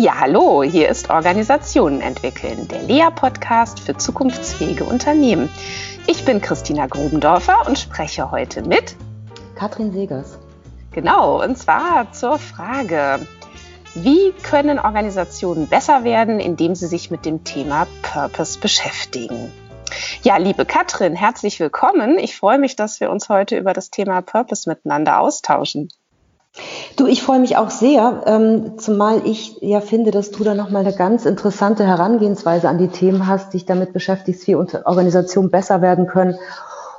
Ja, hallo, hier ist Organisationen entwickeln, der Lea-Podcast für zukunftsfähige Unternehmen. Ich bin Christina Grubendorfer und spreche heute mit Katrin Segers. Genau, und zwar zur Frage, wie können Organisationen besser werden, indem sie sich mit dem Thema Purpose beschäftigen? Ja, liebe Katrin, herzlich willkommen. Ich freue mich, dass wir uns heute über das Thema Purpose miteinander austauschen. Du, ich freue mich auch sehr, ähm, zumal ich ja finde, dass du da nochmal eine ganz interessante Herangehensweise an die Themen hast, dich damit beschäftigst, wie Organisationen besser werden können.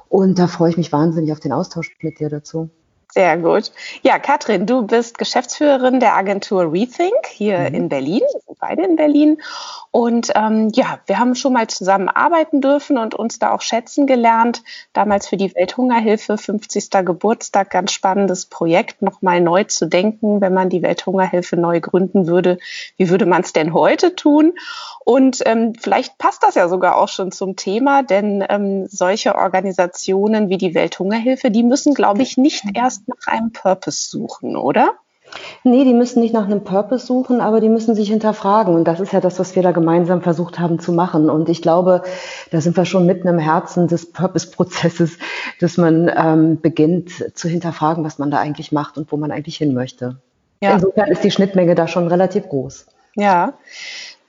Und da freue ich mich wahnsinnig auf den Austausch mit dir dazu. Sehr gut. Ja, Katrin, du bist Geschäftsführerin der Agentur Rethink hier mhm. in Berlin. Wir sind beide in Berlin. Und ähm, ja, wir haben schon mal zusammen arbeiten dürfen und uns da auch schätzen gelernt. Damals für die Welthungerhilfe, 50. Geburtstag, ganz spannendes Projekt, nochmal neu zu denken, wenn man die Welthungerhilfe neu gründen würde. Wie würde man es denn heute tun? Und ähm, vielleicht passt das ja sogar auch schon zum Thema, denn ähm, solche Organisationen wie die Welthungerhilfe, die müssen, glaube ich, nicht erst nach einem Purpose suchen, oder? Nee, die müssen nicht nach einem Purpose suchen, aber die müssen sich hinterfragen. Und das ist ja das, was wir da gemeinsam versucht haben zu machen. Und ich glaube, da sind wir schon mitten im Herzen des Purpose-Prozesses, dass man ähm, beginnt zu hinterfragen, was man da eigentlich macht und wo man eigentlich hin möchte. Ja. Insofern ist die Schnittmenge da schon relativ groß. Ja.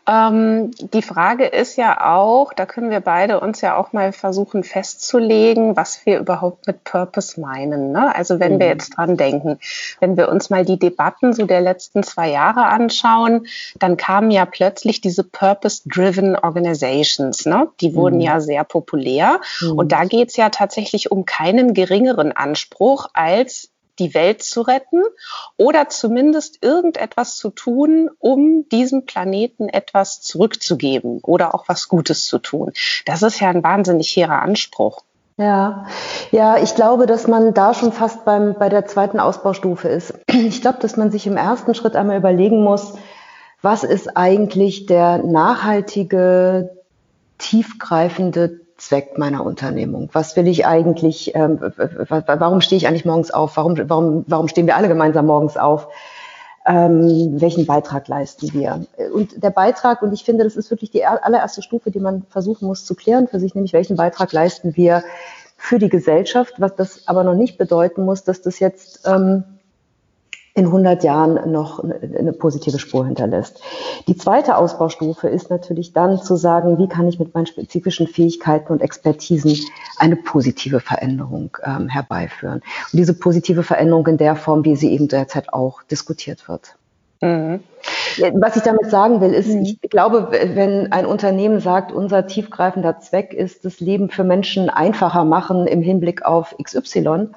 Ähm, die Frage ist ja auch, da können wir beide uns ja auch mal versuchen festzulegen, was wir überhaupt mit Purpose meinen. Ne? Also wenn mhm. wir jetzt dran denken, wenn wir uns mal die Debatten so der letzten zwei Jahre anschauen, dann kamen ja plötzlich diese Purpose-Driven Organizations. Ne? Die wurden mhm. ja sehr populär. Mhm. Und da geht es ja tatsächlich um keinen geringeren Anspruch als die Welt zu retten oder zumindest irgendetwas zu tun, um diesem Planeten etwas zurückzugeben oder auch was Gutes zu tun. Das ist ja ein wahnsinnig hehrer Anspruch. Ja, ja, ich glaube, dass man da schon fast beim, bei der zweiten Ausbaustufe ist. Ich glaube, dass man sich im ersten Schritt einmal überlegen muss, was ist eigentlich der nachhaltige, tiefgreifende Zweck meiner Unternehmung? Was will ich eigentlich, ähm, warum stehe ich eigentlich morgens auf? Warum, warum, warum stehen wir alle gemeinsam morgens auf? Ähm, welchen Beitrag leisten wir? Und der Beitrag, und ich finde, das ist wirklich die allererste Stufe, die man versuchen muss zu klären für sich, nämlich welchen Beitrag leisten wir für die Gesellschaft, was das aber noch nicht bedeuten muss, dass das jetzt ähm, in 100 Jahren noch eine positive Spur hinterlässt. Die zweite Ausbaustufe ist natürlich dann zu sagen, wie kann ich mit meinen spezifischen Fähigkeiten und Expertisen eine positive Veränderung ähm, herbeiführen. Und diese positive Veränderung in der Form, wie sie eben derzeit auch diskutiert wird. Mhm. Was ich damit sagen will, ist, mhm. ich glaube, wenn ein Unternehmen sagt, unser tiefgreifender Zweck ist, das Leben für Menschen einfacher machen im Hinblick auf XY,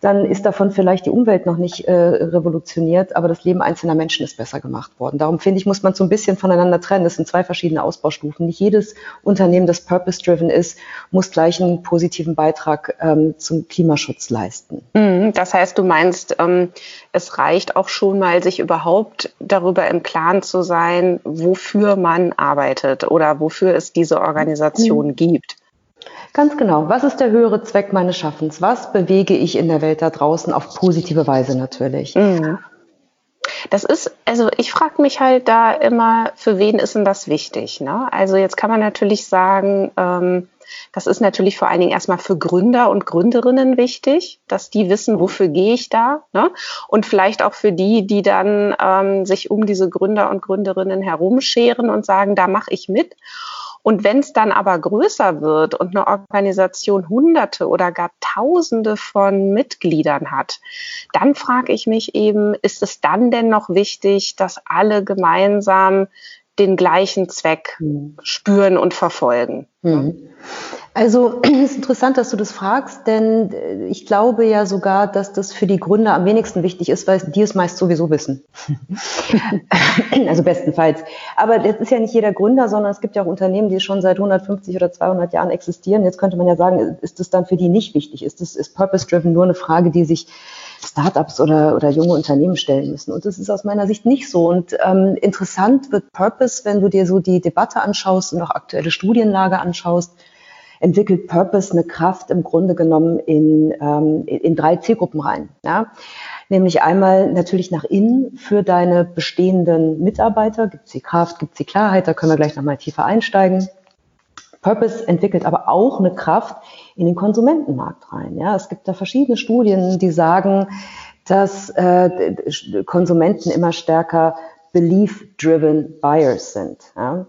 dann ist davon vielleicht die Umwelt noch nicht äh, revolutioniert, aber das Leben einzelner Menschen ist besser gemacht worden. Darum finde ich, muss man so ein bisschen voneinander trennen. Das sind zwei verschiedene Ausbaustufen. Nicht jedes Unternehmen, das purpose-driven ist, muss gleich einen positiven Beitrag ähm, zum Klimaschutz leisten. Mhm, das heißt, du meinst, ähm, es reicht auch schon mal, sich überhaupt darüber im Klaren zu sein, wofür man arbeitet oder wofür es diese Organisation mhm. gibt. Ganz genau. Was ist der höhere Zweck meines Schaffens? Was bewege ich in der Welt da draußen auf positive Weise natürlich? Mhm. Das ist, also ich frage mich halt da immer, für wen ist denn das wichtig? Ne? Also jetzt kann man natürlich sagen, ähm, das ist natürlich vor allen Dingen erstmal für Gründer und Gründerinnen wichtig, dass die wissen, wofür gehe ich da. Ne? Und vielleicht auch für die, die dann ähm, sich um diese Gründer und Gründerinnen herumscheren und sagen, da mache ich mit. Und wenn es dann aber größer wird und eine Organisation Hunderte oder gar Tausende von Mitgliedern hat, dann frage ich mich eben, ist es dann denn noch wichtig, dass alle gemeinsam den gleichen Zweck mhm. spüren und verfolgen? Mhm. Also es ist interessant, dass du das fragst, denn äh, ich glaube ja sogar, dass das für die Gründer am wenigsten wichtig ist, weil die es meist sowieso wissen. also bestenfalls. Aber das ist ja nicht jeder Gründer, sondern es gibt ja auch Unternehmen, die schon seit 150 oder 200 Jahren existieren. Jetzt könnte man ja sagen, ist das dann für die nicht wichtig? Ist das ist Purpose-Driven nur eine Frage, die sich Startups oder, oder junge Unternehmen stellen müssen. Und das ist aus meiner Sicht nicht so. Und ähm, interessant wird Purpose, wenn du dir so die Debatte anschaust und auch aktuelle Studienlage anschaust, entwickelt Purpose eine Kraft im Grunde genommen in, ähm, in drei Zielgruppen rein. Ja? Nämlich einmal natürlich nach innen für deine bestehenden Mitarbeiter. Gibt es die Kraft, gibt es die Klarheit, da können wir gleich nochmal tiefer einsteigen. Purpose entwickelt aber auch eine Kraft in den Konsumentenmarkt rein. Ja, es gibt da verschiedene Studien, die sagen, dass äh, Konsumenten immer stärker belief-driven buyers sind. Ja.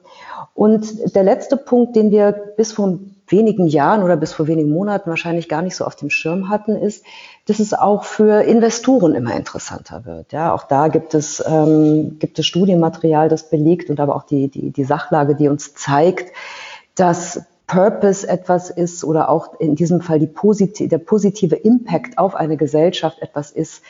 Und der letzte Punkt, den wir bis vor wenigen Jahren oder bis vor wenigen Monaten wahrscheinlich gar nicht so auf dem Schirm hatten, ist, dass es auch für Investoren immer interessanter wird. Ja, auch da gibt es, ähm, gibt es Studienmaterial, das belegt und aber auch die, die, die Sachlage, die uns zeigt, dass Purpose etwas ist oder auch in diesem Fall die posit der positive Impact auf eine Gesellschaft etwas ist,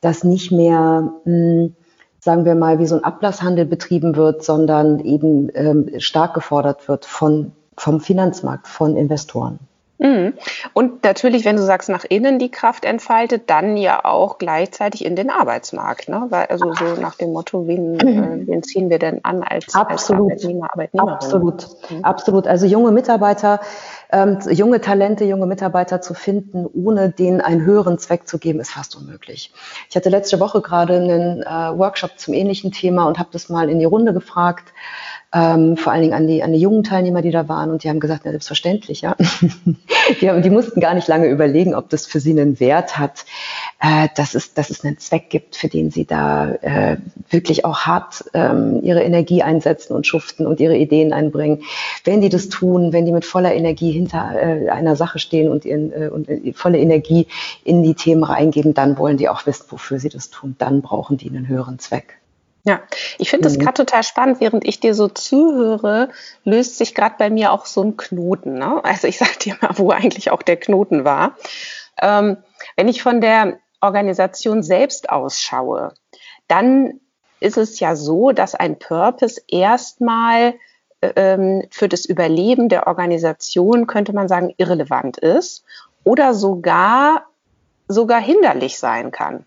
das nicht mehr, mh, hm, sagen wir mal, wie so ein Ablasshandel betrieben wird, sondern eben ähm, stark gefordert wird von, vom Finanzmarkt, von Investoren. Mhm. Und natürlich, wenn du sagst, nach innen die Kraft entfaltet, dann ja auch gleichzeitig in den Arbeitsmarkt. Ne? Weil, also so nach dem Motto, wen, äh, wen ziehen wir denn an als, Absolut. als Arbeitnehmer, Arbeitnehmerin? Absolut, mhm. absolut. Also junge Mitarbeiter, ähm, junge Talente, junge Mitarbeiter zu finden, ohne denen einen höheren Zweck zu geben, ist fast unmöglich. Ich hatte letzte Woche gerade einen äh, Workshop zum ähnlichen Thema und habe das mal in die Runde gefragt ähm, vor allen Dingen an die, an die jungen Teilnehmer, die da waren. Und die haben gesagt, ja, selbstverständlich, ja. die, haben, die mussten gar nicht lange überlegen, ob das für sie einen Wert hat, äh, dass, es, dass es einen Zweck gibt, für den sie da äh, wirklich auch hart ähm, ihre Energie einsetzen und schuften und ihre Ideen einbringen. Wenn die das tun, wenn die mit voller Energie hinter äh, einer Sache stehen und, ihren, äh, und äh, volle Energie in die Themen reingeben, dann wollen die auch wissen, wofür sie das tun. Dann brauchen die einen höheren Zweck. Ja, ich finde das mhm. gerade total spannend. Während ich dir so zuhöre, löst sich gerade bei mir auch so ein Knoten. Ne? Also ich sage dir mal, wo eigentlich auch der Knoten war. Ähm, wenn ich von der Organisation selbst ausschaue, dann ist es ja so, dass ein Purpose erstmal ähm, für das Überleben der Organisation, könnte man sagen, irrelevant ist oder sogar, sogar hinderlich sein kann.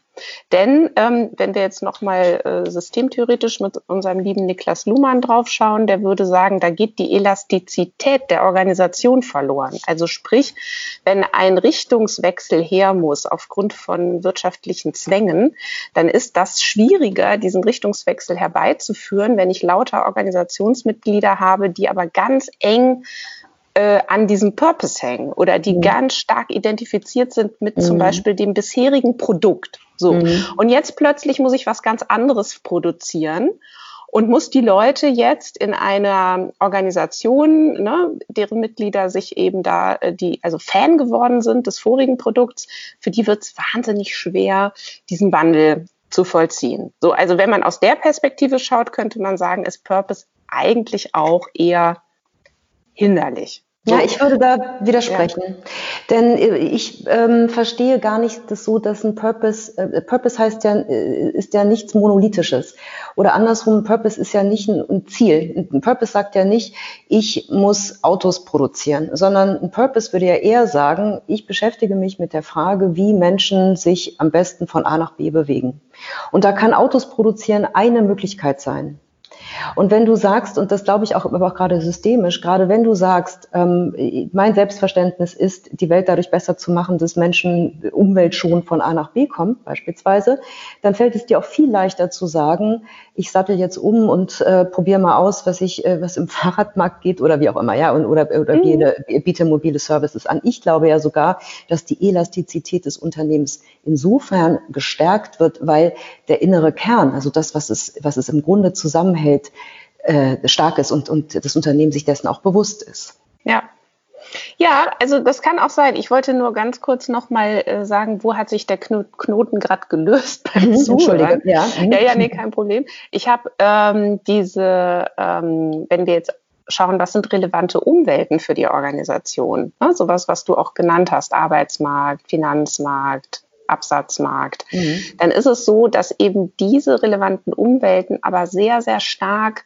Denn ähm, wenn wir jetzt nochmal äh, systemtheoretisch mit unserem lieben Niklas Luhmann draufschauen, der würde sagen, da geht die Elastizität der Organisation verloren. Also sprich, wenn ein Richtungswechsel her muss aufgrund von wirtschaftlichen Zwängen, dann ist das schwieriger, diesen Richtungswechsel herbeizuführen, wenn ich lauter Organisationsmitglieder habe, die aber ganz eng äh, an diesem Purpose hängen oder die mhm. ganz stark identifiziert sind mit mhm. zum Beispiel dem bisherigen Produkt. So. Mhm. Und jetzt plötzlich muss ich was ganz anderes produzieren und muss die Leute jetzt in einer Organisation, ne, deren Mitglieder sich eben da, äh, die also Fan geworden sind des vorigen Produkts, für die wird es wahnsinnig schwer, diesen Wandel zu vollziehen. So, also wenn man aus der Perspektive schaut, könnte man sagen, ist Purpose eigentlich auch eher hinderlich. Ja, ich würde da widersprechen. Ja. Denn äh, ich ähm, verstehe gar nicht das so, dass ein Purpose, äh, Purpose heißt ja, äh, ist ja nichts Monolithisches. Oder andersrum, Purpose ist ja nicht ein, ein, Ziel. Ein Purpose sagt ja nicht, ich muss Autos produzieren, sondern ein Purpose würde ja eher sagen, ich beschäftige mich mit der Frage, wie Menschen sich am besten von A nach B bewegen. Und da kann Autos produzieren eine Möglichkeit sein. Und wenn du sagst, und das glaube ich auch, aber auch gerade systemisch, gerade wenn du sagst, ähm, mein Selbstverständnis ist, die Welt dadurch besser zu machen, dass Menschen umweltschonend von A nach B kommen, beispielsweise, dann fällt es dir auch viel leichter zu sagen, ich sattel jetzt um und äh, probiere mal aus, was ich, äh, was im Fahrradmarkt geht oder wie auch immer, ja, und, oder, oder mhm. biete, biete mobile Services an. Ich glaube ja sogar, dass die Elastizität des Unternehmens insofern gestärkt wird, weil der innere Kern, also das, was es, was es im Grunde zusammenhält, äh, stark ist und, und das Unternehmen sich dessen auch bewusst ist. Ja, ja, also das kann auch sein. Ich wollte nur ganz kurz nochmal äh, sagen, wo hat sich der Knoten gerade gelöst beim mhm, Zuhören? Ja. Mhm. ja, ja, nee, kein Problem. Ich habe ähm, diese, ähm, wenn wir jetzt schauen, was sind relevante Umwelten für die Organisation, ne? sowas, was du auch genannt hast, Arbeitsmarkt, Finanzmarkt, Absatzmarkt, mhm. dann ist es so, dass eben diese relevanten Umwelten aber sehr, sehr stark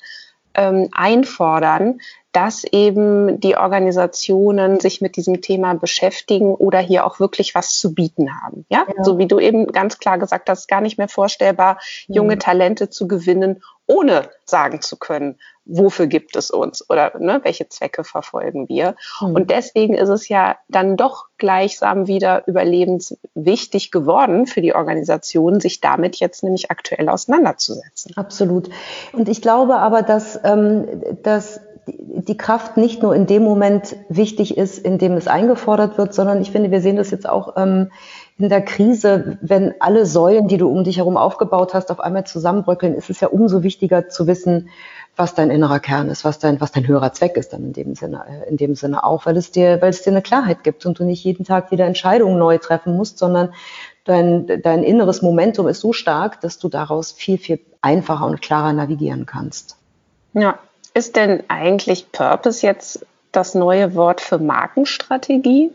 ähm, einfordern, dass eben die Organisationen sich mit diesem Thema beschäftigen oder hier auch wirklich was zu bieten haben. Ja, ja. so wie du eben ganz klar gesagt hast, gar nicht mehr vorstellbar, junge mhm. Talente zu gewinnen, ohne sagen zu können, wofür gibt es uns oder ne, welche Zwecke verfolgen wir. Mhm. Und deswegen ist es ja dann doch gleichsam wieder überlebenswichtig geworden für die Organisation, sich damit jetzt nämlich aktuell auseinanderzusetzen. Absolut. Und ich glaube aber, dass, ähm, dass die Kraft nicht nur in dem Moment wichtig ist, in dem es eingefordert wird, sondern ich finde, wir sehen das jetzt auch ähm, in der Krise, wenn alle Säulen, die du um dich herum aufgebaut hast, auf einmal zusammenbröckeln, ist es ja umso wichtiger zu wissen, was dein innerer Kern ist, was dein, was dein höherer Zweck ist dann in dem Sinne, äh, in dem Sinne auch, weil es dir, weil es dir eine Klarheit gibt und du nicht jeden Tag wieder Entscheidungen neu treffen musst, sondern dein, dein inneres Momentum ist so stark, dass du daraus viel, viel einfacher und klarer navigieren kannst. Ja. Ist denn eigentlich Purpose jetzt das neue Wort für Markenstrategie?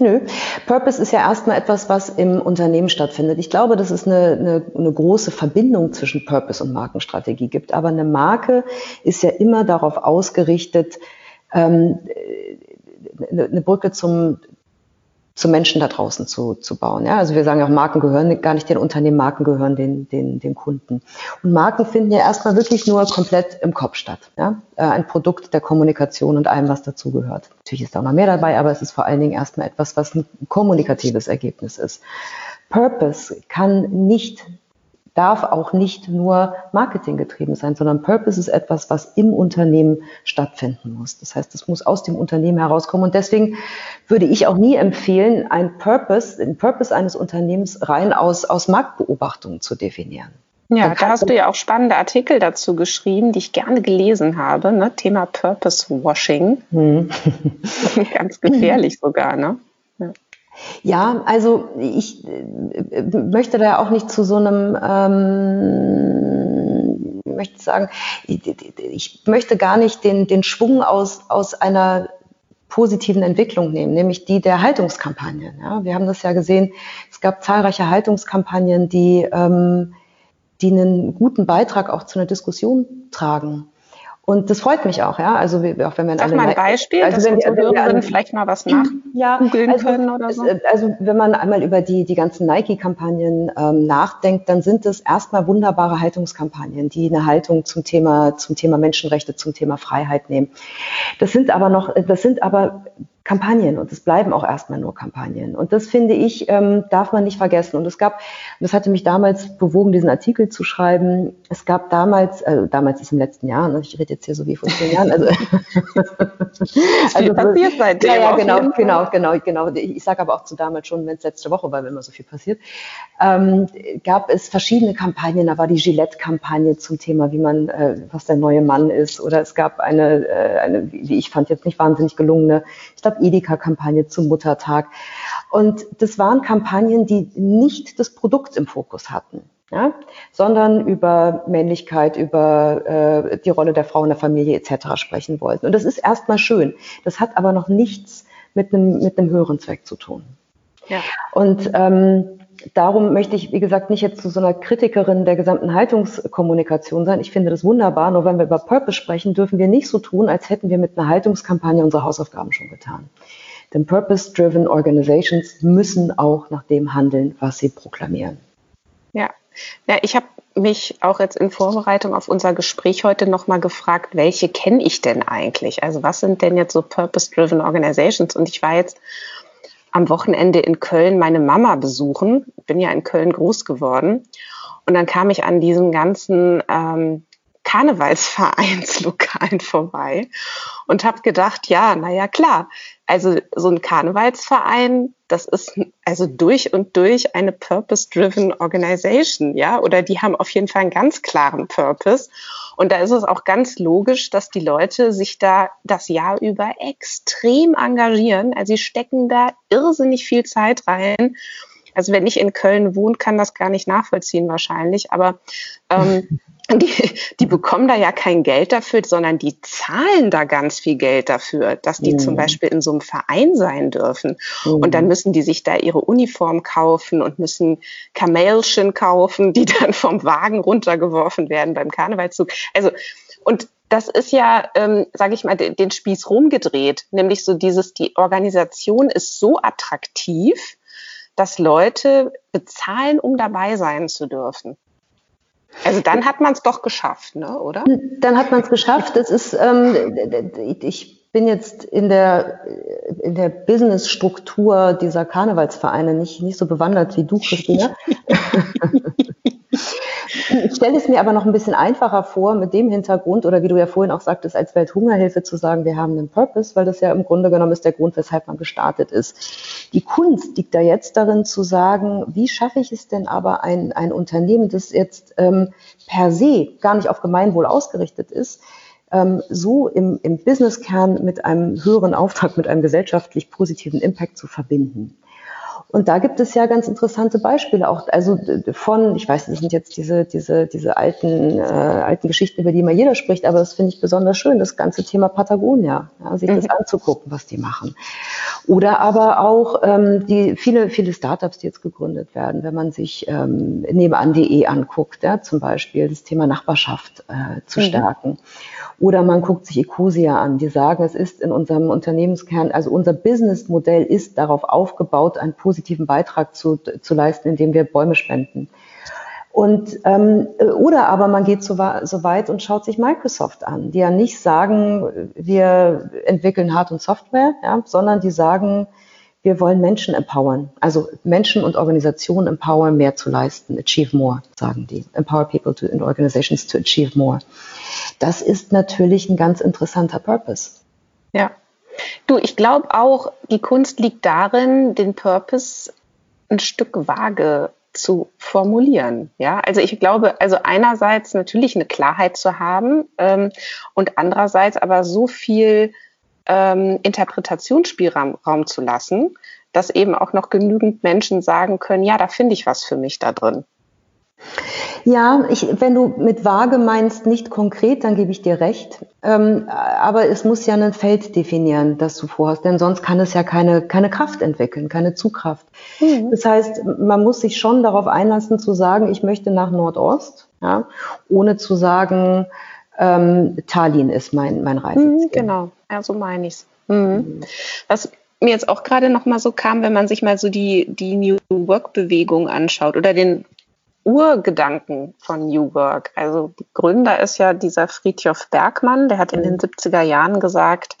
Nö. Purpose ist ja erstmal etwas, was im Unternehmen stattfindet. Ich glaube, dass es eine, eine, eine, große Verbindung zwischen Purpose und Markenstrategie gibt. Aber eine Marke ist ja immer darauf ausgerichtet, ähm, eine Brücke zum, zu Menschen da draußen zu, zu bauen. Ja, also wir sagen ja auch, Marken gehören gar nicht den Unternehmen, Marken gehören den, den, den Kunden. Und Marken finden ja erstmal wirklich nur komplett im Kopf statt. Ja? Äh, ein Produkt der Kommunikation und allem, was dazugehört. Natürlich ist da auch noch mehr dabei, aber es ist vor allen Dingen erstmal etwas, was ein kommunikatives Ergebnis ist. Purpose kann nicht darf auch nicht nur Marketing getrieben sein, sondern Purpose ist etwas, was im Unternehmen stattfinden muss. Das heißt, es muss aus dem Unternehmen herauskommen. Und deswegen würde ich auch nie empfehlen, ein Purpose, den Purpose eines Unternehmens rein aus, aus Marktbeobachtungen zu definieren. Ja, da hast du ja auch spannende Artikel dazu geschrieben, die ich gerne gelesen habe. Ne? Thema Purpose Washing. Hm. Ganz gefährlich sogar, ne? Ja. Also ich äh, möchte da auch nicht zu so einem, ähm, möchte sagen, ich möchte gar nicht den, den Schwung aus, aus einer positiven Entwicklung nehmen, nämlich die der Haltungskampagnen. Ja, wir haben das ja gesehen, es gab zahlreiche Haltungskampagnen, die, ähm, die einen guten Beitrag auch zu einer Diskussion tragen. Und das freut mich auch, ja. Also auch wenn wir Sag mal ein Beispiel, also dass wenn unsere Hörerinnen vielleicht mal was nachgoogeln ja, also, können oder so. Also wenn man einmal über die, die ganzen Nike-Kampagnen ähm, nachdenkt, dann sind es erstmal wunderbare Haltungskampagnen, die eine Haltung zum Thema, zum Thema Menschenrechte, zum Thema Freiheit nehmen. Das sind aber noch, das sind aber Kampagnen und es bleiben auch erstmal nur Kampagnen. Und das finde ich, ähm, darf man nicht vergessen. Und es gab, das hatte mich damals bewogen, diesen Artikel zu schreiben. Es gab damals, äh, damals ist im letzten Jahr, ne, ich rede jetzt hier so wie vor zehn Jahren. Also, also passiert seitdem. Ja, ja, genau, genau, genau, genau. Ich, ich sage aber auch zu damals schon, wenn es letzte Woche war, wenn immer so viel passiert, ähm, gab es verschiedene Kampagnen. Da war die Gillette-Kampagne zum Thema, wie man, äh, was der neue Mann ist. Oder es gab eine, äh, eine, wie ich fand, jetzt nicht wahnsinnig gelungene, ich glaube, Edeka-Kampagne zum Muttertag. Und das waren Kampagnen, die nicht das Produkt im Fokus hatten. Ja, sondern über Männlichkeit, über äh, die Rolle der Frau in der Familie etc. sprechen wollten. Und das ist erstmal schön. Das hat aber noch nichts mit einem, mit einem höheren Zweck zu tun. Ja. Und ähm, darum möchte ich, wie gesagt, nicht jetzt zu so einer Kritikerin der gesamten Haltungskommunikation sein. Ich finde das wunderbar. Nur wenn wir über Purpose sprechen, dürfen wir nicht so tun, als hätten wir mit einer Haltungskampagne unsere Hausaufgaben schon getan. Denn Purpose-Driven Organizations müssen auch nach dem handeln, was sie proklamieren. Ja, ja ich habe mich auch jetzt in Vorbereitung auf unser Gespräch heute nochmal gefragt, welche kenne ich denn eigentlich? Also was sind denn jetzt so Purpose-Driven Organizations? Und ich war jetzt am Wochenende in Köln meine Mama besuchen. Bin ja in Köln groß geworden. Und dann kam ich an diesen ganzen ähm, Karnevalsvereinslokalen vorbei und habe gedacht, ja, naja, klar, also so ein Karnevalsverein, das ist also durch und durch eine purpose-driven Organization, ja, oder die haben auf jeden Fall einen ganz klaren Purpose. Und da ist es auch ganz logisch, dass die Leute sich da das Jahr über extrem engagieren. Also sie stecken da irrsinnig viel Zeit rein. Also wenn ich in Köln wohne, kann das gar nicht nachvollziehen wahrscheinlich. Aber ähm, die, die bekommen da ja kein Geld dafür, sondern die zahlen da ganz viel Geld dafür, dass die mhm. zum Beispiel in so einem Verein sein dürfen. Mhm. Und dann müssen die sich da ihre Uniform kaufen und müssen Kamelchen kaufen, die dann vom Wagen runtergeworfen werden beim Karnevalszug. Also, und das ist ja, ähm, sage ich mal, den, den Spieß rumgedreht. Nämlich so dieses, die Organisation ist so attraktiv, dass Leute bezahlen, um dabei sein zu dürfen. Also dann hat man es doch geschafft, ne? oder? Dann hat man es geschafft. Es ist, ähm, ich bin jetzt in der, in der Business-Struktur dieser Karnevalsvereine nicht, nicht so bewandert wie du, Christina. Ich stelle es mir aber noch ein bisschen einfacher vor, mit dem Hintergrund oder wie du ja vorhin auch sagtest, als Welthungerhilfe zu sagen, wir haben einen Purpose, weil das ja im Grunde genommen ist der Grund, weshalb man gestartet ist. Die Kunst liegt da jetzt darin zu sagen, wie schaffe ich es denn aber, ein, ein Unternehmen, das jetzt ähm, per se gar nicht auf Gemeinwohl ausgerichtet ist, ähm, so im, im Businesskern mit einem höheren Auftrag, mit einem gesellschaftlich positiven Impact zu verbinden. Und da gibt es ja ganz interessante Beispiele auch, also von, ich weiß, das sind jetzt diese, diese, diese alten, äh, alten Geschichten, über die immer jeder spricht, aber das finde ich besonders schön, das ganze Thema Patagonia, ja, sich das mhm. anzugucken, was die machen. Oder aber auch ähm, die viele, viele Startups, die jetzt gegründet werden, wenn man sich ähm, nebenan.de anguckt, ja, zum Beispiel das Thema Nachbarschaft äh, zu mhm. stärken. Oder man guckt sich Ecosia an. Die sagen, es ist in unserem Unternehmenskern, also unser Businessmodell ist darauf aufgebaut, einen positiven Beitrag zu, zu leisten, indem wir Bäume spenden. Und ähm, oder aber man geht so, so weit und schaut sich Microsoft an, die ja nicht sagen, wir entwickeln Hard- und Software, ja, sondern die sagen, wir wollen Menschen empowern, also Menschen und Organisationen empowern, mehr zu leisten, achieve more, sagen die, empower people to, and organizations to achieve more. Das ist natürlich ein ganz interessanter Purpose. Ja. Du, ich glaube auch, die Kunst liegt darin, den Purpose ein Stück vage zu formulieren. Ja, also ich glaube, also einerseits natürlich eine Klarheit zu haben ähm, und andererseits aber so viel ähm, Interpretationsspielraum Raum zu lassen, dass eben auch noch genügend Menschen sagen können, ja, da finde ich was für mich da drin. Ja, ich, wenn du mit vage meinst, nicht konkret, dann gebe ich dir recht. Ähm, aber es muss ja ein Feld definieren, das du vorhast, denn sonst kann es ja keine, keine Kraft entwickeln, keine Zugkraft. Mhm. Das heißt, man muss sich schon darauf einlassen zu sagen, ich möchte nach Nordost, ja, ohne zu sagen, ähm, Tallinn ist mein, mein Reiseziel. Mhm, genau, ja, so meine ich es. Mhm. mhm. Was mir jetzt auch gerade noch mal so kam, wenn man sich mal so die, die New Work-Bewegung anschaut oder den Urgedanken von New Work. Also Gründer ist ja dieser Friedhof Bergmann, der hat in den 70er mhm. Jahren gesagt,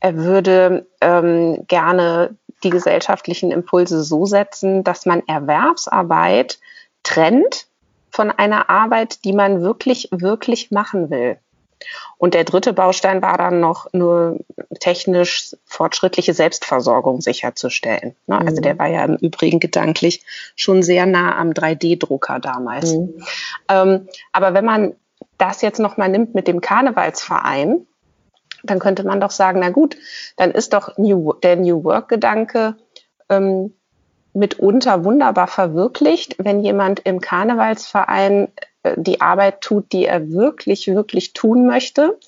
er würde ähm, gerne die gesellschaftlichen Impulse so setzen, dass man Erwerbsarbeit trennt von einer Arbeit, die man wirklich, wirklich machen will. Und der dritte Baustein war dann noch nur technisch fortschrittliche Selbstversorgung sicherzustellen. Ne? Also der mhm. war ja im Übrigen gedanklich schon sehr nah am 3D-Drucker damals. Mhm. Ähm, aber wenn man das jetzt nochmal nimmt mit dem Karnevalsverein, dann könnte man doch sagen, na gut, dann ist doch New, der New Work-Gedanke ähm, mitunter wunderbar verwirklicht, wenn jemand im Karnevalsverein die Arbeit tut, die er wirklich, wirklich tun möchte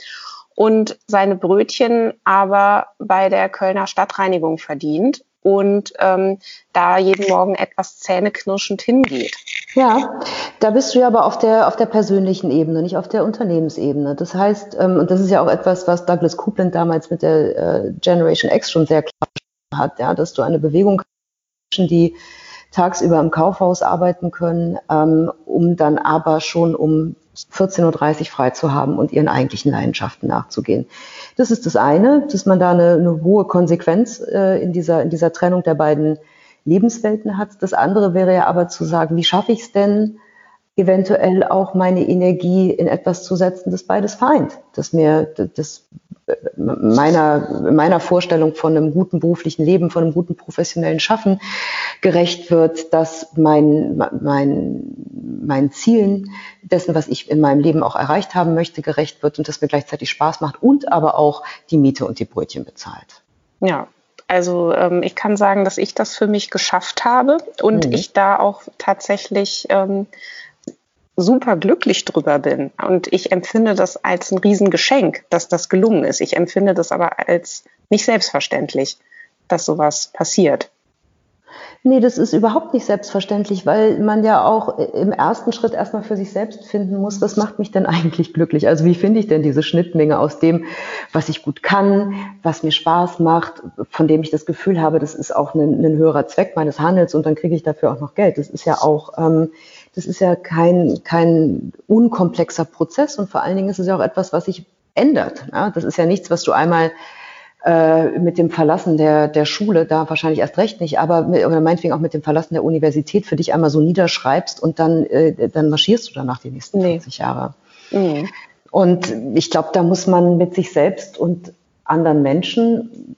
und seine Brötchen aber bei der Kölner Stadtreinigung verdient und ähm, da jeden Morgen etwas zähneknirschend hingeht. Ja, da bist du ja aber auf der, auf der persönlichen Ebene, nicht auf der Unternehmensebene. Das heißt, ähm, und das ist ja auch etwas, was Douglas Coupland damals mit der äh, Generation X schon sehr klar hat, ja, dass du eine Bewegung die tagsüber im Kaufhaus arbeiten können, ähm, um dann aber schon um 14.30 Uhr frei zu haben und ihren eigentlichen Leidenschaften nachzugehen. Das ist das eine, dass man da eine, eine hohe Konsequenz äh, in, dieser, in dieser Trennung der beiden Lebenswelten hat. Das andere wäre ja aber zu sagen, wie schaffe ich es denn, eventuell auch meine Energie in etwas zu setzen, das beides vereint, das mir das meiner, meiner Vorstellung von einem guten beruflichen Leben, von einem guten professionellen Schaffen gerecht wird, dass mein, mein, meinen Zielen dessen, was ich in meinem Leben auch erreicht haben möchte, gerecht wird und das mir gleichzeitig Spaß macht und aber auch die Miete und die Brötchen bezahlt. Ja, also ähm, ich kann sagen, dass ich das für mich geschafft habe und mhm. ich da auch tatsächlich ähm, super glücklich drüber bin. Und ich empfinde das als ein Riesengeschenk, dass das gelungen ist. Ich empfinde das aber als nicht selbstverständlich, dass sowas passiert. Nee, das ist überhaupt nicht selbstverständlich, weil man ja auch im ersten Schritt erstmal für sich selbst finden muss, was macht mich denn eigentlich glücklich? Also wie finde ich denn diese Schnittmenge aus dem, was ich gut kann, was mir Spaß macht, von dem ich das Gefühl habe, das ist auch ein, ein höherer Zweck meines Handels und dann kriege ich dafür auch noch Geld. Das ist ja auch, ähm, das ist ja kein, kein unkomplexer Prozess und vor allen Dingen ist es ja auch etwas, was sich ändert. Ja? Das ist ja nichts, was du einmal äh, mit dem Verlassen der, der Schule, da wahrscheinlich erst recht nicht, aber mit, oder meinetwegen auch mit dem Verlassen der Universität für dich einmal so niederschreibst und dann, äh, dann marschierst du danach die nächsten nee. 40 Jahre. Mhm. Und ich glaube, da muss man mit sich selbst und anderen Menschen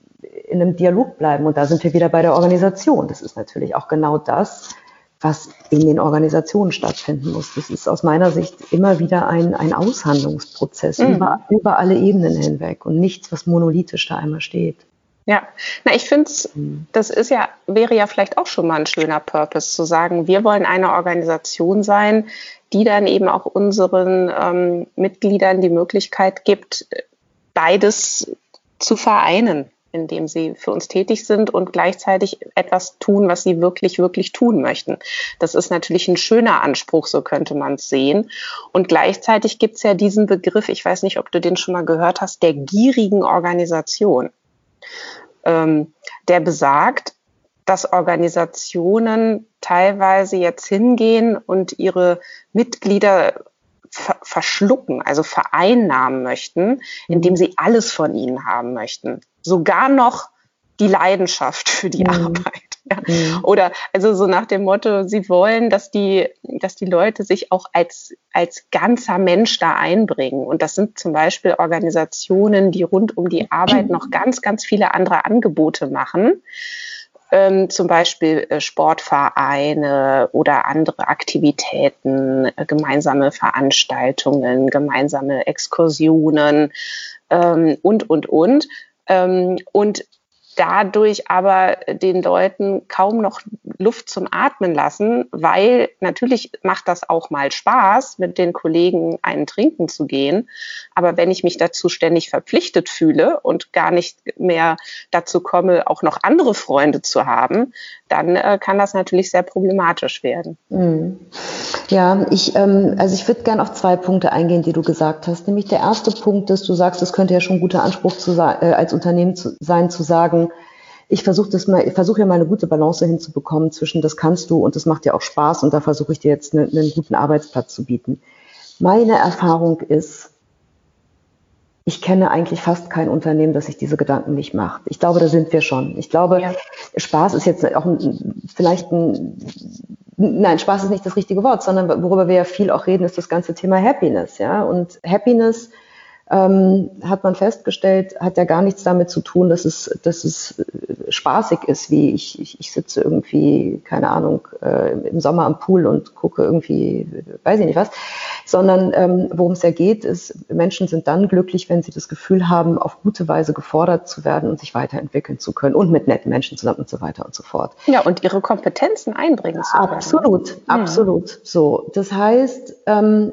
in einem Dialog bleiben. Und da sind wir wieder bei der Organisation. Das ist natürlich auch genau das, was in den Organisationen stattfinden muss. Das ist aus meiner Sicht immer wieder ein, ein Aushandlungsprozess mhm. über, über alle Ebenen hinweg und nichts, was monolithisch da einmal steht. Ja, na, ich finde mhm. das ist ja, wäre ja vielleicht auch schon mal ein schöner Purpose, zu sagen, wir wollen eine Organisation sein, die dann eben auch unseren ähm, Mitgliedern die Möglichkeit gibt, beides zu vereinen in dem sie für uns tätig sind und gleichzeitig etwas tun, was sie wirklich, wirklich tun möchten. Das ist natürlich ein schöner Anspruch, so könnte man es sehen. Und gleichzeitig gibt es ja diesen Begriff, ich weiß nicht, ob du den schon mal gehört hast, der gierigen Organisation. Ähm, der besagt, dass Organisationen teilweise jetzt hingehen und ihre Mitglieder verschlucken, also vereinnahmen möchten, indem sie alles von ihnen haben möchten. Sogar noch die Leidenschaft für die mhm. Arbeit. Ja. Mhm. Oder also so nach dem Motto, sie wollen, dass die, dass die Leute sich auch als, als ganzer Mensch da einbringen. Und das sind zum Beispiel Organisationen, die rund um die Arbeit noch ganz, ganz viele andere Angebote machen ähm, zum Beispiel äh, Sportvereine oder andere Aktivitäten, äh, gemeinsame Veranstaltungen, gemeinsame Exkursionen ähm, und, und, und. Ähm, und dadurch aber den Leuten kaum noch Luft zum Atmen lassen, weil natürlich macht das auch mal Spaß, mit den Kollegen einen trinken zu gehen. Aber wenn ich mich dazu ständig verpflichtet fühle und gar nicht mehr dazu komme, auch noch andere Freunde zu haben, dann äh, kann das natürlich sehr problematisch werden. Mhm. Ja, ich, ähm, also ich würde gerne auf zwei Punkte eingehen, die du gesagt hast. Nämlich der erste Punkt ist, du sagst, es könnte ja schon ein guter Anspruch zu, äh, als Unternehmen zu, sein, zu sagen, ich versuche das mal, versuche ja mal eine gute Balance hinzubekommen zwischen das kannst du und das macht dir auch Spaß und da versuche ich dir jetzt eine, einen guten Arbeitsplatz zu bieten. Meine Erfahrung ist, ich kenne eigentlich fast kein Unternehmen, das sich diese Gedanken nicht macht. Ich glaube, da sind wir schon. Ich glaube, ja. Spaß ist jetzt auch ein, vielleicht ein, nein, Spaß ist nicht das richtige Wort, sondern worüber wir ja viel auch reden, ist das ganze Thema Happiness, ja. Und Happiness ähm, hat man festgestellt, hat ja gar nichts damit zu tun, dass es, dass es äh, spaßig ist, wie ich, ich, ich sitze irgendwie, keine Ahnung, äh, im Sommer am Pool und gucke irgendwie, weiß ich nicht was, sondern ähm, worum es ja geht, ist, Menschen sind dann glücklich, wenn sie das Gefühl haben, auf gute Weise gefordert zu werden und sich weiterentwickeln zu können und mit netten Menschen zusammen und so weiter und so fort. Ja, und ihre Kompetenzen einbringen zu können. Absolut, absolut. So, das heißt, ähm,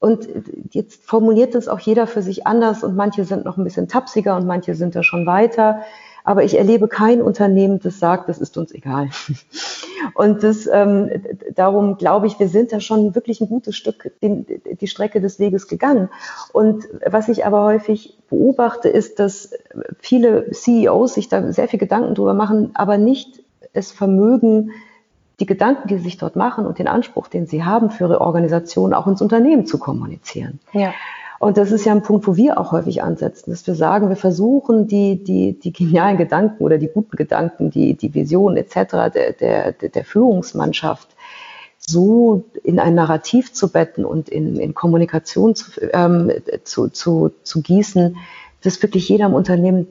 und jetzt formuliert es auch jeder für sich anders und manche sind noch ein bisschen tapsiger und manche sind da schon weiter. Aber ich erlebe kein Unternehmen, das sagt, das ist uns egal. Und das, ähm, darum glaube ich, wir sind da schon wirklich ein gutes Stück den, die Strecke des Weges gegangen. Und was ich aber häufig beobachte, ist, dass viele CEOs sich da sehr viel Gedanken drüber machen, aber nicht es vermögen, die Gedanken, die sie sich dort machen und den Anspruch, den sie haben für ihre Organisation, auch ins Unternehmen zu kommunizieren. Ja. Und das ist ja ein Punkt, wo wir auch häufig ansetzen, dass wir sagen, wir versuchen die, die, die genialen Gedanken oder die guten Gedanken, die, die Visionen etc. Der, der, der Führungsmannschaft so in ein Narrativ zu betten und in, in Kommunikation zu, ähm, zu, zu, zu gießen, dass wirklich jeder im Unternehmen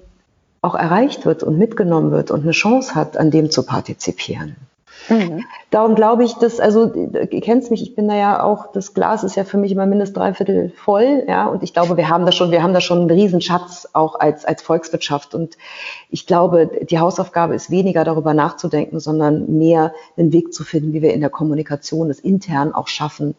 auch erreicht wird und mitgenommen wird und eine Chance hat, an dem zu partizipieren. Mhm. Darum glaube ich, dass, also, du kennst mich, ich bin da ja auch, das Glas ist ja für mich immer mindestens dreiviertel voll, ja, und ich glaube, wir haben da schon, wir haben da schon einen Riesenschatz auch als, als Volkswirtschaft und ich glaube, die Hausaufgabe ist weniger darüber nachzudenken, sondern mehr einen Weg zu finden, wie wir in der Kommunikation es intern auch schaffen,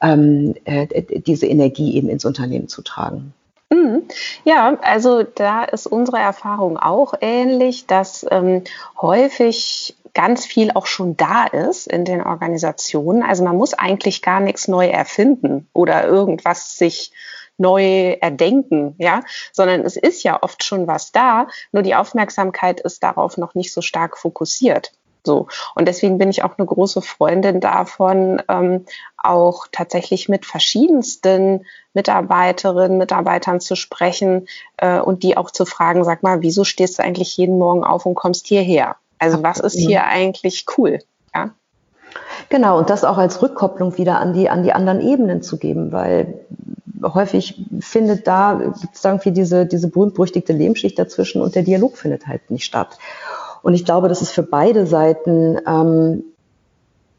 ähm, äh, diese Energie eben ins Unternehmen zu tragen. Mhm. Ja, also da ist unsere Erfahrung auch ähnlich, dass ähm, häufig ganz viel auch schon da ist in den Organisationen. Also man muss eigentlich gar nichts neu erfinden oder irgendwas sich neu erdenken, ja, sondern es ist ja oft schon was da, nur die Aufmerksamkeit ist darauf noch nicht so stark fokussiert. So. Und deswegen bin ich auch eine große Freundin davon, ähm, auch tatsächlich mit verschiedensten Mitarbeiterinnen, Mitarbeitern zu sprechen äh, und die auch zu fragen, sag mal, wieso stehst du eigentlich jeden Morgen auf und kommst hierher? Also was ist hier eigentlich cool? Ja. Genau, und das auch als Rückkopplung wieder an die, an die anderen Ebenen zu geben, weil häufig findet da gibt es irgendwie diese, diese berühmt-berüchtigte Lehmschicht dazwischen und der Dialog findet halt nicht statt. Und ich glaube, dass es für beide Seiten ähm,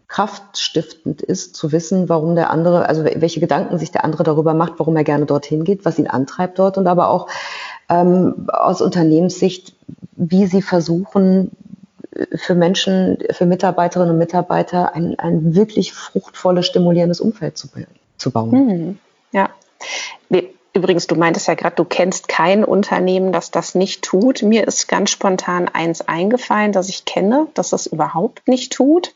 kraftstiftend ist, zu wissen, warum der andere, also welche Gedanken sich der andere darüber macht, warum er gerne dorthin geht, was ihn antreibt dort und aber auch ähm, aus Unternehmenssicht, wie sie versuchen, für Menschen, für Mitarbeiterinnen und Mitarbeiter ein, ein wirklich fruchtvolles, stimulierendes Umfeld zu, zu bauen. Mhm. Ja. Übrigens, du meintest ja gerade, du kennst kein Unternehmen, das das nicht tut. Mir ist ganz spontan eins eingefallen, das ich kenne, das das überhaupt nicht tut.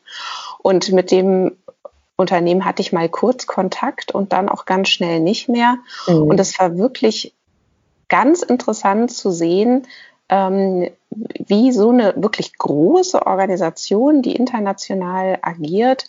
Und mit dem Unternehmen hatte ich mal kurz Kontakt und dann auch ganz schnell nicht mehr. Mhm. Und es war wirklich ganz interessant zu sehen, ähm, wie so eine wirklich große Organisation, die international agiert,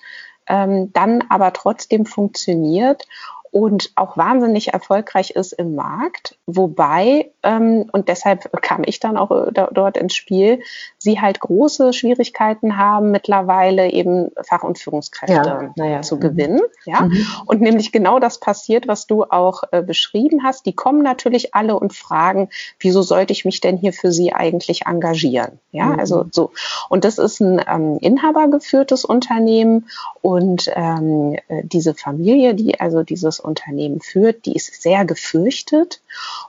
ähm, dann aber trotzdem funktioniert und auch wahnsinnig erfolgreich ist im Markt, wobei, ähm, und deshalb kam ich dann auch äh, da, dort ins Spiel, sie halt große Schwierigkeiten haben, mittlerweile eben Fach- und Führungskräfte ja, ja. zu mhm. gewinnen. Ja? Mhm. Und nämlich genau das passiert, was du auch äh, beschrieben hast. Die kommen natürlich alle und fragen, wieso sollte ich mich denn hier für sie eigentlich engagieren? Ja, mhm. also so. Und das ist ein ähm, inhabergeführtes Unternehmen und ähm, äh, diese Familie, die also dieses Unternehmen führt, die ist sehr gefürchtet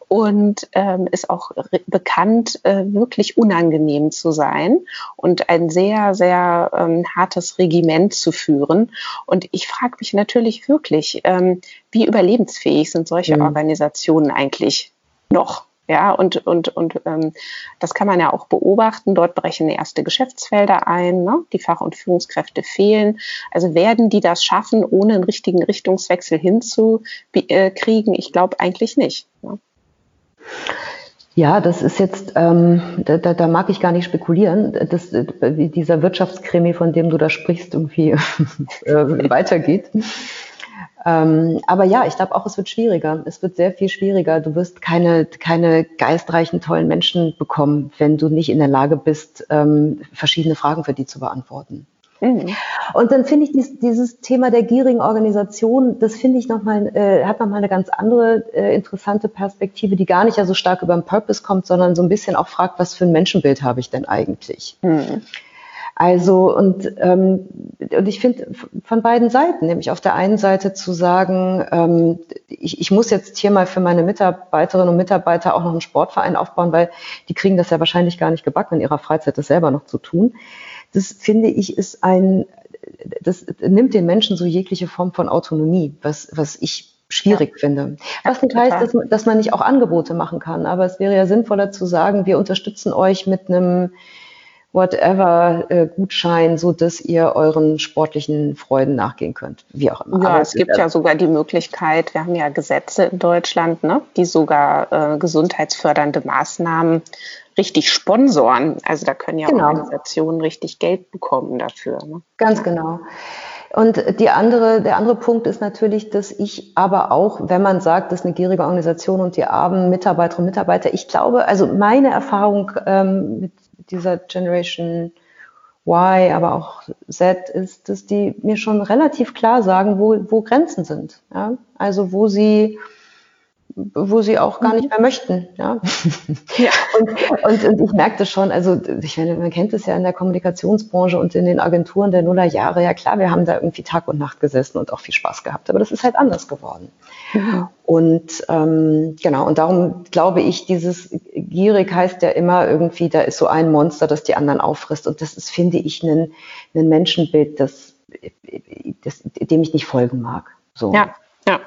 und ähm, ist auch bekannt, äh, wirklich unangenehm zu sein und ein sehr, sehr ähm, hartes Regiment zu führen. Und ich frage mich natürlich wirklich, ähm, wie überlebensfähig sind solche mhm. Organisationen eigentlich noch? Ja, und, und, und ähm, das kann man ja auch beobachten. Dort brechen erste Geschäftsfelder ein, ne? die Fach- und Führungskräfte fehlen. Also werden die das schaffen, ohne einen richtigen Richtungswechsel hinzukriegen? Ich glaube eigentlich nicht. Ne? Ja, das ist jetzt, ähm, da, da, mag ich gar nicht spekulieren, dass dieser Wirtschaftskrimi, von dem du da sprichst, irgendwie äh, weitergeht. Ähm, aber ja, ich glaube auch, es wird schwieriger. Es wird sehr viel schwieriger. Du wirst keine, keine geistreichen, tollen Menschen bekommen, wenn du nicht in der Lage bist, ähm, verschiedene Fragen für die zu beantworten. Mhm. Und dann finde ich dies, dieses Thema der gierigen Organisation, das finde ich nochmal, äh, hat nochmal eine ganz andere äh, interessante Perspektive, die gar nicht ja so stark über den Purpose kommt, sondern so ein bisschen auch fragt, was für ein Menschenbild habe ich denn eigentlich? Mhm. Also und, ähm, und ich finde von beiden Seiten, nämlich auf der einen Seite zu sagen, ähm, ich, ich muss jetzt hier mal für meine Mitarbeiterinnen und Mitarbeiter auch noch einen Sportverein aufbauen, weil die kriegen das ja wahrscheinlich gar nicht gebacken, in ihrer Freizeit das selber noch zu tun. Das finde ich ist ein, das nimmt den Menschen so jegliche Form von Autonomie, was, was ich schwierig ja. finde. Was nicht heißt, dass, dass man nicht auch Angebote machen kann, aber es wäre ja sinnvoller zu sagen, wir unterstützen euch mit einem whatever äh, Gutschein, so dass ihr euren sportlichen Freuden nachgehen könnt, wie auch immer. Ja, Aber es gibt ja sogar die Möglichkeit, wir haben ja Gesetze in Deutschland, ne, die sogar äh, gesundheitsfördernde Maßnahmen richtig sponsoren. Also da können ja genau. Organisationen richtig Geld bekommen dafür. Ne? Ganz genau. Und die andere, der andere Punkt ist natürlich, dass ich aber auch, wenn man sagt, das ist eine gierige Organisation und die armen Mitarbeiterinnen und Mitarbeiter, ich glaube, also meine Erfahrung ähm, mit dieser Generation Y, aber auch Z ist, dass die mir schon relativ klar sagen, wo, wo Grenzen sind. Ja? Also wo sie wo sie auch gar nicht mhm. mehr möchten. Ja? ja. Und, und, und ich merke das schon, also ich meine, man kennt es ja in der Kommunikationsbranche und in den Agenturen der Nullerjahre, ja klar, wir haben da irgendwie Tag und Nacht gesessen und auch viel Spaß gehabt, aber das ist halt anders geworden. Und ähm, genau, und darum glaube ich, dieses gierig heißt ja immer irgendwie, da ist so ein Monster, das die anderen auffrisst. Und das ist, finde ich, ein, ein Menschenbild, das, das, dem ich nicht folgen mag. So. Ja, ja,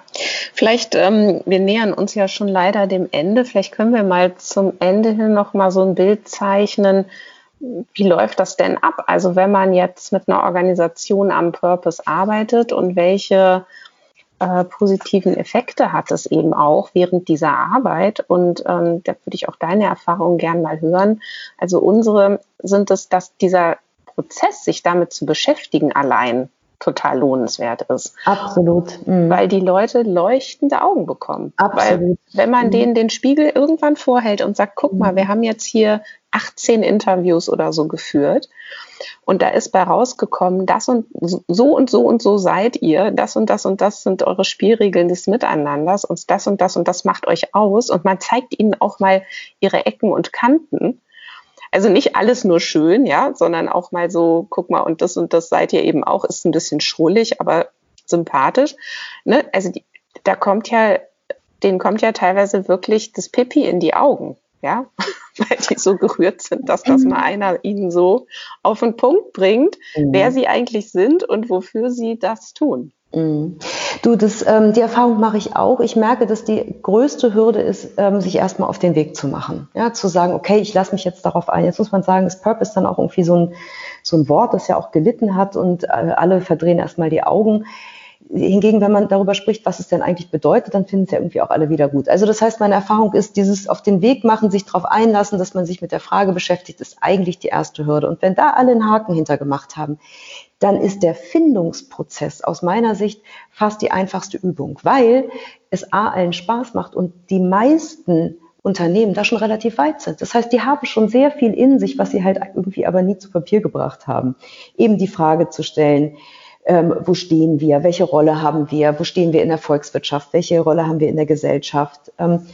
vielleicht, ähm, wir nähern uns ja schon leider dem Ende. Vielleicht können wir mal zum Ende hin noch mal so ein Bild zeichnen. wie läuft das denn ab? Also wenn man jetzt mit einer Organisation am Purpose arbeitet und welche äh, positiven Effekte hat es eben auch während dieser Arbeit. Und ähm, da würde ich auch deine Erfahrungen gern mal hören. Also unsere sind es, dass dieser Prozess, sich damit zu beschäftigen, allein total lohnenswert ist. Absolut. Mhm. Weil die Leute leuchtende Augen bekommen. Absolut. Weil wenn man mhm. denen den Spiegel irgendwann vorhält und sagt, guck mal, mhm. wir haben jetzt hier 18 Interviews oder so geführt und da ist bei rausgekommen, das und so und so und so seid ihr, das und das und das sind eure Spielregeln des Miteinanders und das und das und das macht euch aus und man zeigt ihnen auch mal ihre Ecken und Kanten also nicht alles nur schön, ja, sondern auch mal so, guck mal, und das und das seid ihr eben auch, ist ein bisschen schrullig, aber sympathisch. Ne? Also die, da kommt ja, denen kommt ja teilweise wirklich das Pipi in die Augen, ja, weil die so gerührt sind, dass das mal einer ihnen so auf den Punkt bringt, mhm. wer sie eigentlich sind und wofür sie das tun. Mhm. Du, das, ähm, die Erfahrung mache ich auch. Ich merke, dass die größte Hürde ist, ähm, sich erstmal auf den Weg zu machen. Ja, zu sagen, okay, ich lasse mich jetzt darauf ein. Jetzt muss man sagen, ist Purpose dann auch irgendwie so ein, so ein Wort, das ja auch gelitten hat und äh, alle verdrehen erstmal die Augen. Hingegen, wenn man darüber spricht, was es denn eigentlich bedeutet, dann finden es ja irgendwie auch alle wieder gut. Also das heißt, meine Erfahrung ist, dieses auf den Weg machen, sich darauf einlassen, dass man sich mit der Frage beschäftigt, ist eigentlich die erste Hürde. Und wenn da alle einen Haken hintergemacht haben, dann ist der Findungsprozess aus meiner Sicht fast die einfachste Übung, weil es A allen Spaß macht und die meisten Unternehmen da schon relativ weit sind. Das heißt, die haben schon sehr viel in sich, was sie halt irgendwie aber nie zu Papier gebracht haben. Eben die Frage zu stellen, ähm, wo stehen wir, welche Rolle haben wir, wo stehen wir in der Volkswirtschaft, welche Rolle haben wir in der Gesellschaft. Ähm,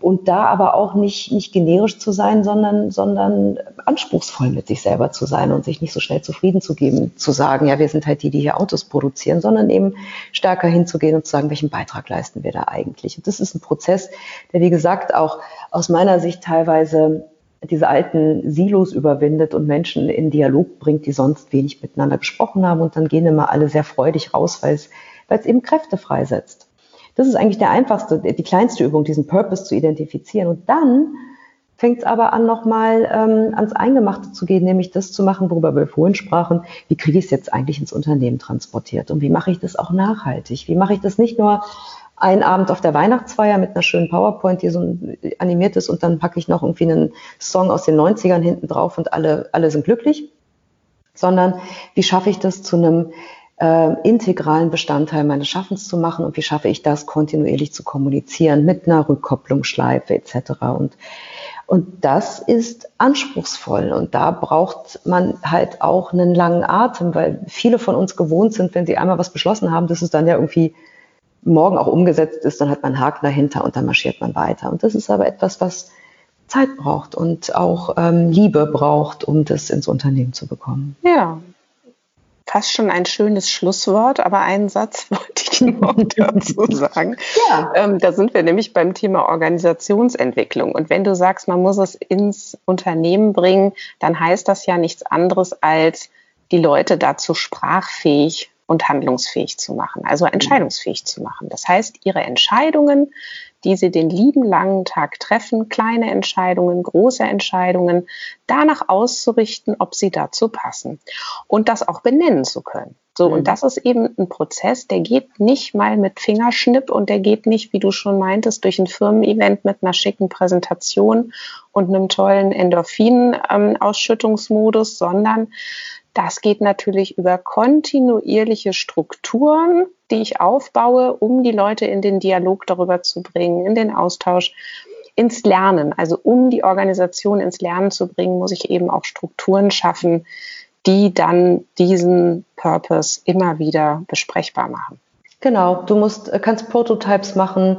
und da aber auch nicht, nicht generisch zu sein, sondern, sondern anspruchsvoll mit sich selber zu sein und sich nicht so schnell zufrieden zu geben, zu sagen, ja, wir sind halt die, die hier Autos produzieren, sondern eben stärker hinzugehen und zu sagen, welchen Beitrag leisten wir da eigentlich. Und das ist ein Prozess, der, wie gesagt, auch aus meiner Sicht teilweise diese alten Silos überwindet und Menschen in Dialog bringt, die sonst wenig miteinander gesprochen haben. Und dann gehen immer alle sehr freudig raus, weil es, weil es eben Kräfte freisetzt. Das ist eigentlich der einfachste, die kleinste Übung, diesen Purpose zu identifizieren. Und dann fängt es aber an, nochmal ähm, ans Eingemachte zu gehen, nämlich das zu machen, worüber wir vorhin sprachen. Wie kriege ich es jetzt eigentlich ins Unternehmen transportiert? Und wie mache ich das auch nachhaltig? Wie mache ich das nicht nur einen Abend auf der Weihnachtsfeier mit einer schönen PowerPoint, die so animiert ist und dann packe ich noch irgendwie einen Song aus den 90ern hinten drauf und alle, alle sind glücklich, sondern wie schaffe ich das zu einem äh, integralen Bestandteil meines Schaffens zu machen und wie schaffe ich das kontinuierlich zu kommunizieren mit einer Rückkopplungsschleife etc. Und, und das ist anspruchsvoll und da braucht man halt auch einen langen Atem, weil viele von uns gewohnt sind, wenn sie einmal was beschlossen haben, dass es dann ja irgendwie morgen auch umgesetzt ist, dann hat man einen Haken dahinter und dann marschiert man weiter. Und das ist aber etwas, was Zeit braucht und auch ähm, Liebe braucht, um das ins Unternehmen zu bekommen. Ja, fast schon ein schönes Schlusswort, aber einen Satz wollte ich noch dazu sagen. Ja. Ähm, da sind wir nämlich beim Thema Organisationsentwicklung. Und wenn du sagst, man muss es ins Unternehmen bringen, dann heißt das ja nichts anderes als die Leute dazu sprachfähig und handlungsfähig zu machen, also entscheidungsfähig zu machen. Das heißt, ihre Entscheidungen die sie den lieben langen Tag treffen, kleine Entscheidungen, große Entscheidungen, danach auszurichten, ob sie dazu passen und das auch benennen zu können. So, mhm. und das ist eben ein Prozess, der geht nicht mal mit Fingerschnipp und der geht nicht, wie du schon meintest, durch ein Firmen-Event mit einer schicken Präsentation und einem tollen Endorphin-Ausschüttungsmodus, ähm, sondern das geht natürlich über kontinuierliche Strukturen, die ich aufbaue, um die Leute in den Dialog darüber zu bringen, in den Austausch, ins Lernen. Also um die Organisation ins Lernen zu bringen, muss ich eben auch Strukturen schaffen, die dann diesen Purpose immer wieder besprechbar machen. Genau, du musst, kannst Prototypes machen,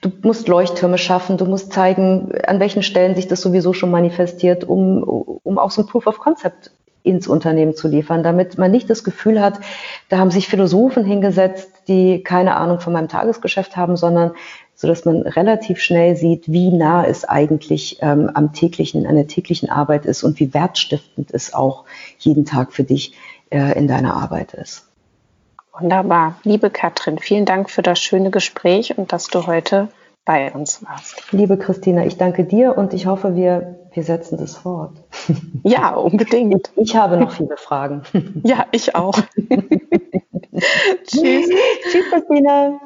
du musst Leuchttürme schaffen, du musst zeigen, an welchen Stellen sich das sowieso schon manifestiert, um, um auch so ein Proof of Concept ins Unternehmen zu liefern, damit man nicht das Gefühl hat, da haben sich Philosophen hingesetzt, die keine Ahnung von meinem Tagesgeschäft haben, sondern so dass man relativ schnell sieht, wie nah es eigentlich ähm, am täglichen, an der täglichen Arbeit ist und wie wertstiftend es auch jeden Tag für dich äh, in deiner Arbeit ist. Wunderbar. Liebe Katrin, vielen Dank für das schöne Gespräch und dass du heute bei uns warst. Liebe Christina, ich danke dir und ich hoffe, wir, wir setzen das fort. Ja, unbedingt. Ich habe noch viele Fragen. Ja, ich auch. Tschüss. Tschüss, Christina.